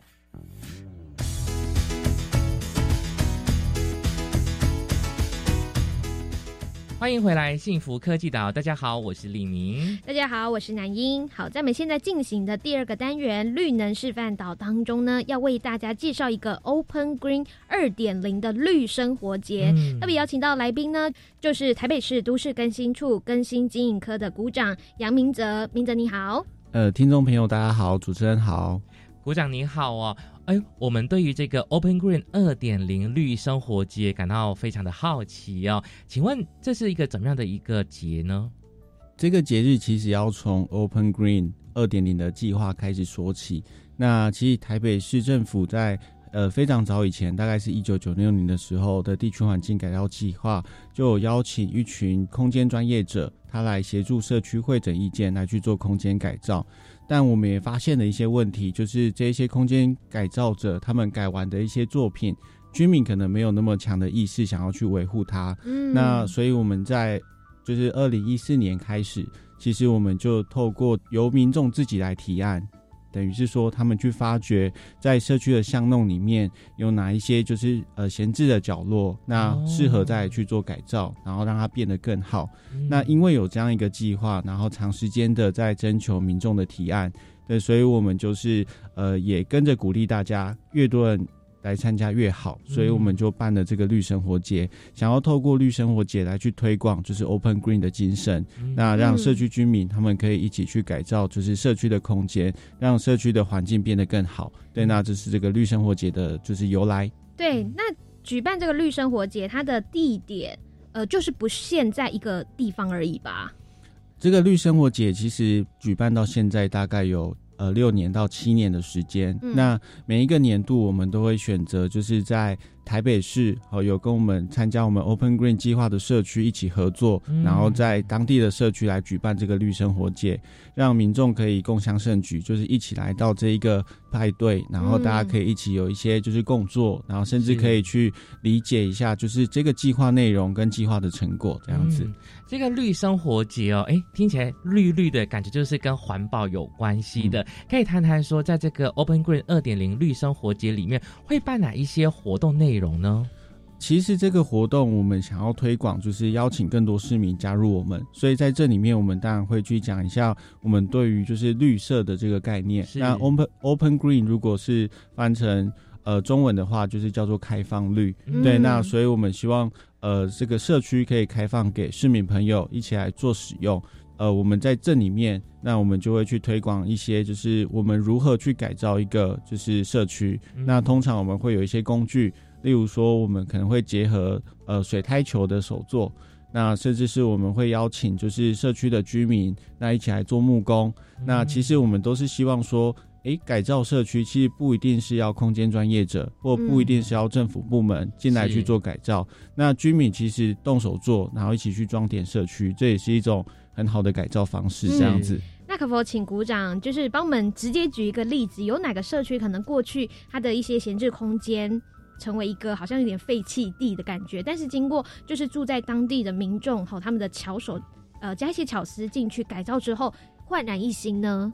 欢迎回来，幸福科技岛。大家好，我是李明。大家好，我是南英。好，在我们现在进行的第二个单元绿能示范岛当中呢，要为大家介绍一个 Open Green 二点零的绿生活节。嗯特别邀请到来宾呢，就是台北市都市更新处更新经营科的股长杨明哲。明哲你好。呃，听众朋友大家好，主持人好。股长你好哦，哎，我们对于这个 Open Green 二点零绿生活节感到非常的好奇哦，请问这是一个怎么样的一个节呢？这个节日其实要从 Open Green 二点零的计划开始说起。那其实台北市政府在呃非常早以前，大概是一九九六年的时候的地区环境改造计划，就有邀请一群空间专业者，他来协助社区会诊意见，来去做空间改造。但我们也发现了一些问题，就是这些空间改造者他们改完的一些作品，居民可能没有那么强的意识想要去维护它。嗯那所以我们在就是二零一四年开始，其实我们就透过由民众自己来提案，等于是说他们去发掘在社区的巷弄里面有哪一些就是呃闲置的角落，那适合再去做改造，然后让它变得更好。那因为有这样一个计划，然后长时间的在征求民众的提案，对，所以我们就是呃也跟着鼓励大家，越多人来参加越好，所以我们就办了这个绿生活节，想要透过绿生活节来去推广就是 Open Green 的精神，那让社区居民他们可以一起去改造就是社区的空间，让社区的环境变得更好。对，那这是这个绿生活节的就是由来。对，那举办这个绿生活节，它的地点呃就是不限在一个地方而已吧？这个绿生活节其实举办到现在大概有呃六年到七年的时间。嗯那每一个年度我们都会选择就是在台北市哦有跟我们参加我们 Open Green 计划的社区一起合作，嗯然后在当地的社区来举办这个绿生活节，让民众可以共襄盛举，就是一起来到这一个派对，然后大家可以一起有一些就是共作，然后甚至可以去理解一下就是这个计划内容跟计划的成果这样子。嗯这个绿生活节哦，哎，听起来绿绿的感觉就是跟环保有关系的。可以谈谈说，在这个 Open Green 二点零绿生活节里面会办哪一些活动内容呢？其实这个活动我们想要推广，就是邀请更多市民加入我们，所以在这里面我们当然会去讲一下我们对于就是绿色的这个概念。那 Open Open Green 如果是翻成呃中文的话，就是叫做开放绿。嗯对，那所以我们希望呃这个社区可以开放给市民朋友一起来做使用。呃，我们在这里面，那我们就会去推广一些，就是我们如何去改造一个就是社区。嗯那通常我们会有一些工具，例如说我们可能会结合呃水胎球的手作，那甚至是我们会邀请就是社区的居民，那一起来做木工。那其实我们都是希望说。诶，改造社区其实不一定是要空间专业者，或不一定是要政府部门进来去做改造。那居民其实动手做，然后一起去装点社区，这也是一种很好的改造方式。这样子。那可否请鼓掌就是帮我们直接举一个例子，有哪个社区可能过去它的一些闲置空间成为一个好像有点废弃地的感觉，但是经过就是住在当地的民众和他们的巧手，呃，加一些巧思进去改造之后，焕然一新呢？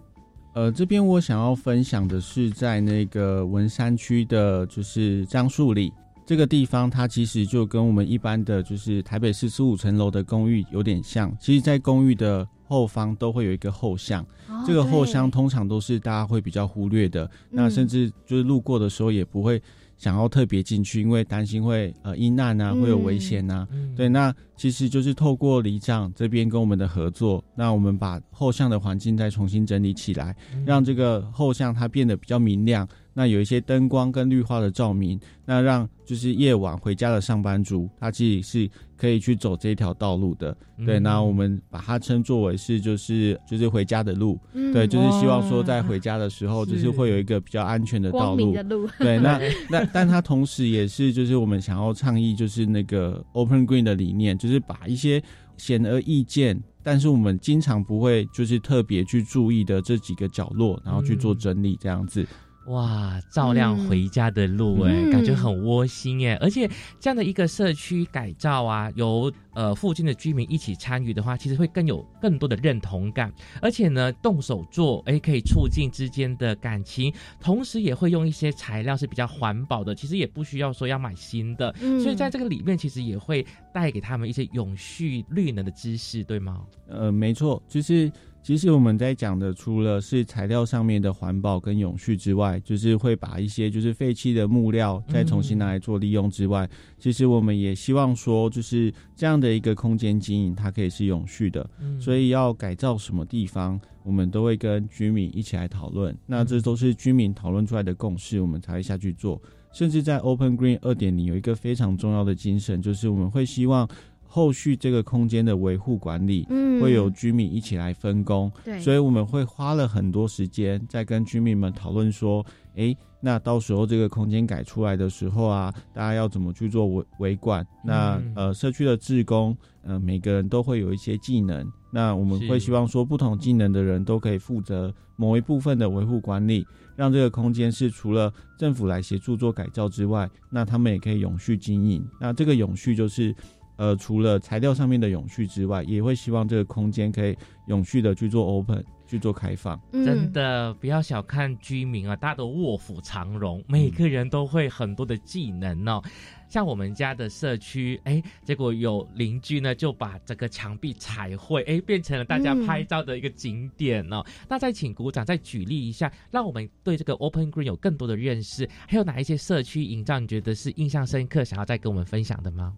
呃，这边我想要分享的是在那个文山区的，就是樟树里这个地方，它其实就跟我们一般的就是台北市十五层楼的公寓有点像。其实，在公寓的后方都会有一个后巷，哦这个后巷通常都是大家会比较忽略的，那甚至就是路过的时候也不会想要特别进去，因为担心会呃遇难啊，会有危险啊。对，那其实就是透过里长这边跟我们的合作，那我们把后巷的环境再重新整理起来，让这个后巷它变得比较明亮。那有一些灯光跟绿化的照明，那让就是夜晚回家的上班族，他其实是可以去走这条道路的。对，那我们把它称作为是就是就是回家的路。对，就是希望说在回家的时候，就是会有一个比较安全的道路。对，那 *laughs* 那但它同时也是就是我们想要倡议就是那个 Open Green 的理念，就是把一些显而易见，但是我们经常不会就是特别去注意的这几个角落，然后去做整理这样子。哇，照亮回家的路哎，感觉很窝心哎！而且这样的一个社区改造啊，由呃附近的居民一起参与的话，其实会更有更多的认同感。而且呢，动手做哎，可以促进之间的感情，同时也会用一些材料是比较环保的，其实也不需要说要买新的。嗯所以在这个里面，其实也会带给他们一些永续绿能的知识，对吗？呃，没错，就是。其实我们在讲的，除了是材料上面的环保跟永续之外，就是会把一些就是废弃的木料再重新拿来做利用之外，其实我们也希望说，就是这样的一个空间经营，它可以是永续的。所以要改造什么地方，我们都会跟居民一起来讨论。那这都是居民讨论出来的共识，我们才会下去做。甚至在 Open Green 二点零有一个非常重要的精神，就是我们会希望。后续这个空间的维护管理，嗯，会有居民一起来分工，对，所以我们会花了很多时间在跟居民们讨论说，哎，那到时候这个空间改出来的时候啊，大家要怎么去做维维管？那呃，社区的职工，呃，每个人都会有一些技能，那我们会希望说，不同技能的人都可以负责某一部分的维护管理，让这个空间是除了政府来协助做改造之外，那他们也可以永续经营。那这个永续就是。呃，除了材料上面的永续之外，也会希望这个空间可以永续的去做 open，去做开放。真的不要小看居民啊，大家都卧虎藏龙，每个人都会很多的技能哦。像我们家的社区，哎，结果有邻居呢就把整个墙壁彩绘，哎，变成了大家拍照的一个景点哦。那再请鼓掌，再举例一下，让我们对这个 open green 有更多的认识。还有哪一些社区营造你觉得是印象深刻，想要再跟我们分享的吗？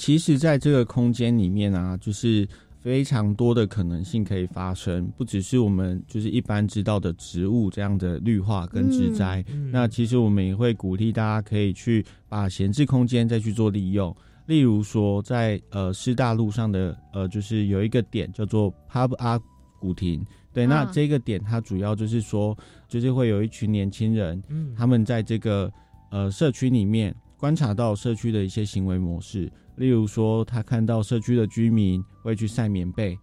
其实，在这个空间里面啊，就是非常多的可能性可以发生，不只是我们就是一般知道的植物这样的绿化跟植栽。那其实我们也会鼓励大家可以去把闲置空间再去做利用。例如说，在呃师大路上的呃，就是有一个点叫做 Pub 阿古亭。对，那这个点它主要就是说，就是会有一群年轻人，他们在这个呃社区里面观察到社区的一些行为模式。例如说，他看到社区的居民会去晒棉被，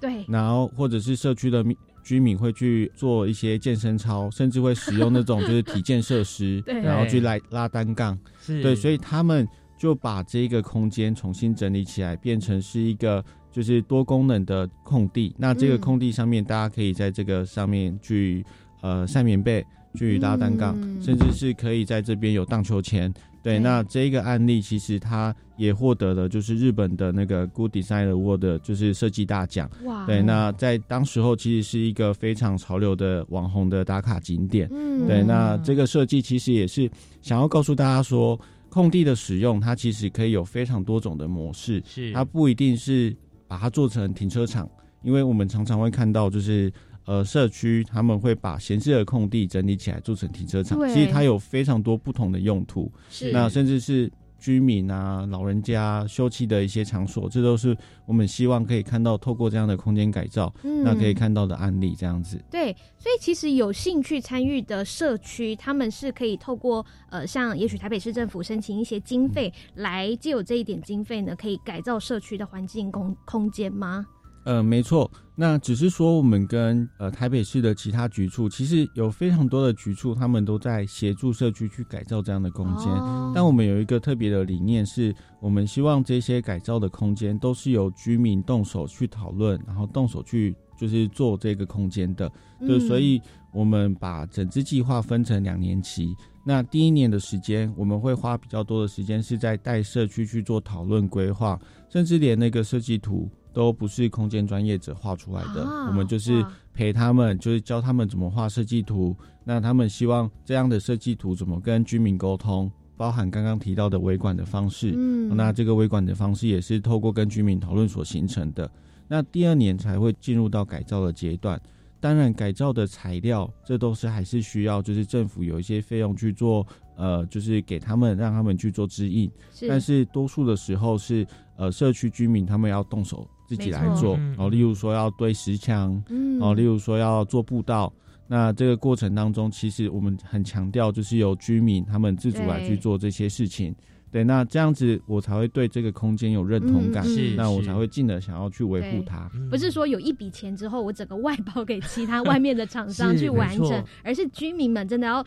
对，然后或者是社区的居民会去做一些健身操，甚至会使用那种 *laughs* 就是体健设施，然后去来拉单杠，对，所以他们就把这个空间重新整理起来，变成是一个就是多功能的空地。那这个空地上面，大家可以在这个上面去呃晒棉被，去拉单杠，甚至是可以在这边有荡秋千。对，那这一个案例其实它也获得了就是日本的那个 Good Design Award，就是设计大奖。哇！对，那在当时候其实是一个非常潮流的网红的打卡景点。嗯，对，那这个设计其实也是想要告诉大家说，空地的使用它其实可以有非常多种的模式。是，它不一定是把它做成停车场，因为我们常常会看到就是。呃，社区他们会把闲置的空地整理起来做成停车场，其实它有非常多不同的用途。是，那甚至是居民啊、老人家休憩的一些场所，这都是我们希望可以看到，透过这样的空间改造，那可以看到的案例这样子。对，所以其实有兴趣参与的社区，他们是可以透过呃，像也许台北市政府申请一些经费，来借有这一点经费呢，可以改造社区的环境空空间吗？呃，没错，那只是说我们跟呃台北市的其他局处，其实有非常多的局处，他们都在协助社区去改造这样的空间。但我们有一个特别的理念，是我们希望这些改造的空间都是由居民动手去讨论，然后动手去就是做这个空间的。就所以，我们把整支计划分成两年期。那第一年的时间，我们会花比较多的时间是在带社区去做讨论规划，甚至连那个设计图。都不是空间专业者画出来的，我们就是陪他们，就是教他们怎么画设计图。那他们希望这样的设计图怎么跟居民沟通？包含刚刚提到的维管的方式。嗯那这个维管的方式也是透过跟居民讨论所形成的。那第二年才会进入到改造的阶段。当然，改造的材料这都是还是需要，就是政府有一些费用去做，呃，就是给他们让他们去做指引。是但是多数的时候是呃社区居民他们要动手自己来做没错，哦，例如说要堆石墙，嗯。哦，例如说要做步道。那这个过程当中，其实我们很强调，就是由居民他们自主来去做这些事情。对，那这样子我才会对这个空间有认同感，那我才会进而想要去维护它。不是说有一笔钱之后，我整个外包给其他外面的厂商去完成，而是居民们真的要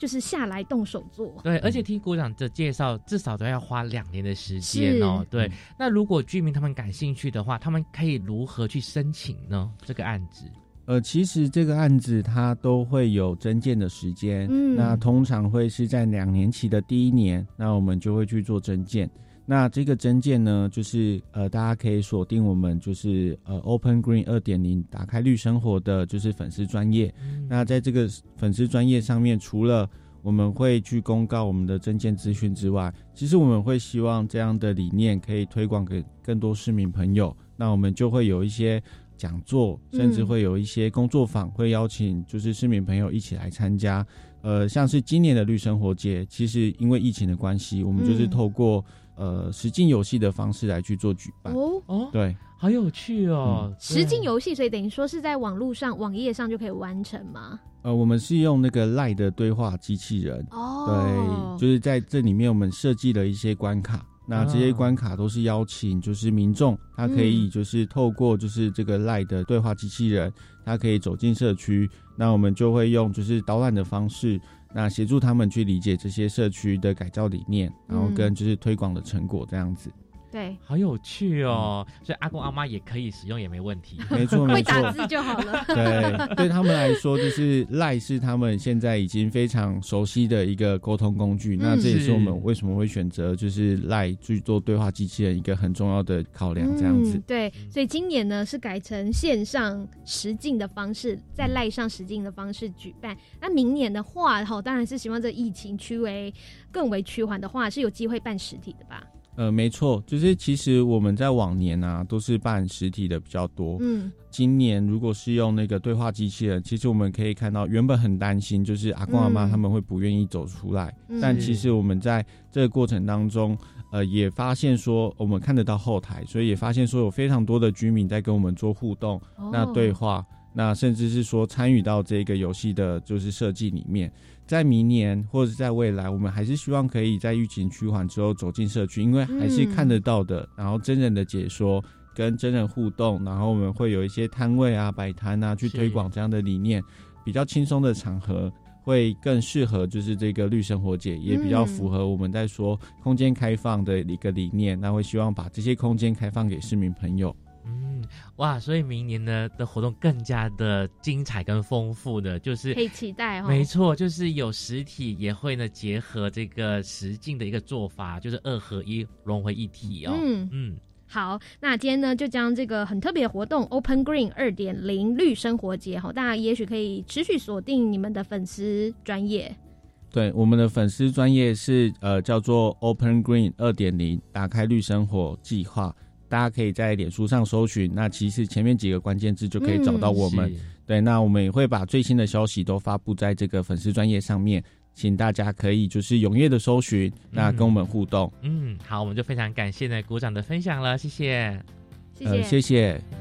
就是下来动手做。对，而且听股长的介绍，至少都要花两年的时间哦。对，那如果居民他们感兴趣的话，他们可以如何去申请呢？这个案子？呃，其实这个案子它都会有增建的时间，嗯那通常会是在两年期的第一年，那我们就会去做征件。那这个征件呢，就是呃，大家可以锁定我们就是呃 Open Green 二点零打开绿生活的就是粉丝专业。那在这个粉丝专业上面，除了我们会去公告我们的证件资讯之外，其实我们会希望这样的理念可以推广给更多市民朋友。那我们就会有一些讲座，甚至嗯会有一些工作坊，会邀请就是市民朋友一起来参加。呃，像是今年的绿生活节，其实因为疫情的关系，我们就是嗯透过、呃实境游戏的方式来去做举办。哦，哦，对，好有趣哦！实境游戏，所以等于说是在网络上、网页上就可以完成吗？呃，我们是用那个赖的对话机器人。哦对，就是在这里面我们设计了一些关卡。那这些关卡都是邀请，就是民众，他可以就是透过就是这个赖的对话机器人，他可以走进社区，那我们就会用就是导览的方式，那协助他们去理解这些社区的改造理念，然后跟就是推广的成果这样子。对，好有趣哦！所以阿公阿妈也可以使用，也没问题。*laughs* 没错，没会。打字就好了。*laughs* 对，对他们来说，就是赖是他们现在已经非常熟悉的一个沟通工具。那这也是我们为什么会选择就是赖去做对话机器人一个很重要的考量，这样子。嗯。对，所以今年呢是改成线上实境的方式，在赖上实境的方式举办。那明年的话，哈，当然是希望这疫情趋为更为趋缓的话，是有机会办实体的吧？呃，没错，就是其实我们在往年啊都是办实体的比较多。嗯，今年如果是用那个对话机器人，其实我们可以看到，原本很担心，就是阿公阿妈嗯他们会不愿意走出来，嗯但其实我们在这个过程当中，呃，也发现说，我们看得到后台，所以也发现说有非常多的居民在跟我们做互动，哦那对话，那甚至是说参与到这个游戏的就是设计里面。在明年或者在未来，我们还是希望可以在疫情趋缓之后走进社区，因为还是看得到的，然后真人的解说跟真人互动，然后我们会有一些摊位啊、摆摊啊，去推广这样的理念，比较轻松的场合。会更适合就是这个绿生活节，也比较符合我们在说空间开放的一个理念。那会希望把这些空间开放给市民朋友。嗯，哇，所以明年呢的活动更加的精彩跟丰富的，就是可以期待哦没错，就是有实体也会呢结合这个实境的一个做法，就是二合一融为一体哦。嗯嗯。好，那今天呢，就将这个很特别的活动 Open Green 二点零绿生活节哈，大家也许可以持续锁定你们的粉丝专业。对，我们的粉丝专业是呃叫做 Open Green 二点零，打开绿生活计划，大家可以在脸书上搜寻，那其实前面几个关键字就可以找到我们。嗯对，那我们也会把最新的消息都发布在这个粉丝专业上面，请大家可以就是踊跃的搜寻，那跟我们互动。嗯，好，我们就非常感谢呢鼓掌的分享了，谢谢，谢呃，谢谢。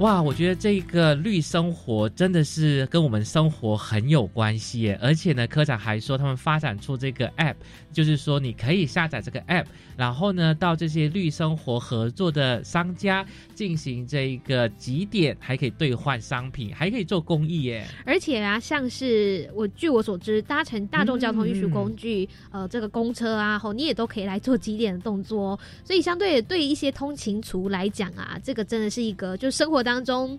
哇，我觉得这个绿生活真的是跟我们生活很有关系耶，而且呢，科长还说他们发展出这个 app，就是说你可以下载这个 app，然后呢，到这些绿生活合作的商家进行这一个集点，还可以兑换商品，还可以做公益耶。而且啊，像是我据我所知，搭乘大众交通运输工具，呃，这个公车啊，吼，你也都可以来做几点的动作哦。所以相对对一些通勤族来讲啊，这个真的是一个就生活当中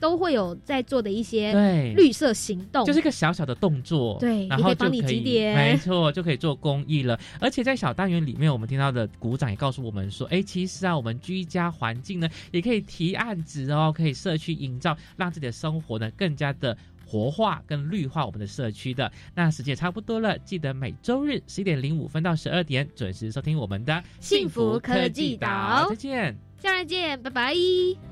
都会有在做的一些对绿色行动，就是一个小小的动作，对然后就也可以帮你集点没错，就可以做公益了。而且在小单元里面，我们听到的鼓掌也告诉我们说，哎，其实啊，我们居家环境呢，也可以提案子哦，可以社区营造，让自己的生活呢更加的。活化跟绿化我们的社区的，那时间差不多了，记得每周日十一点零五分到十二点准时收听我们的幸福科技岛再见。下来见，拜拜。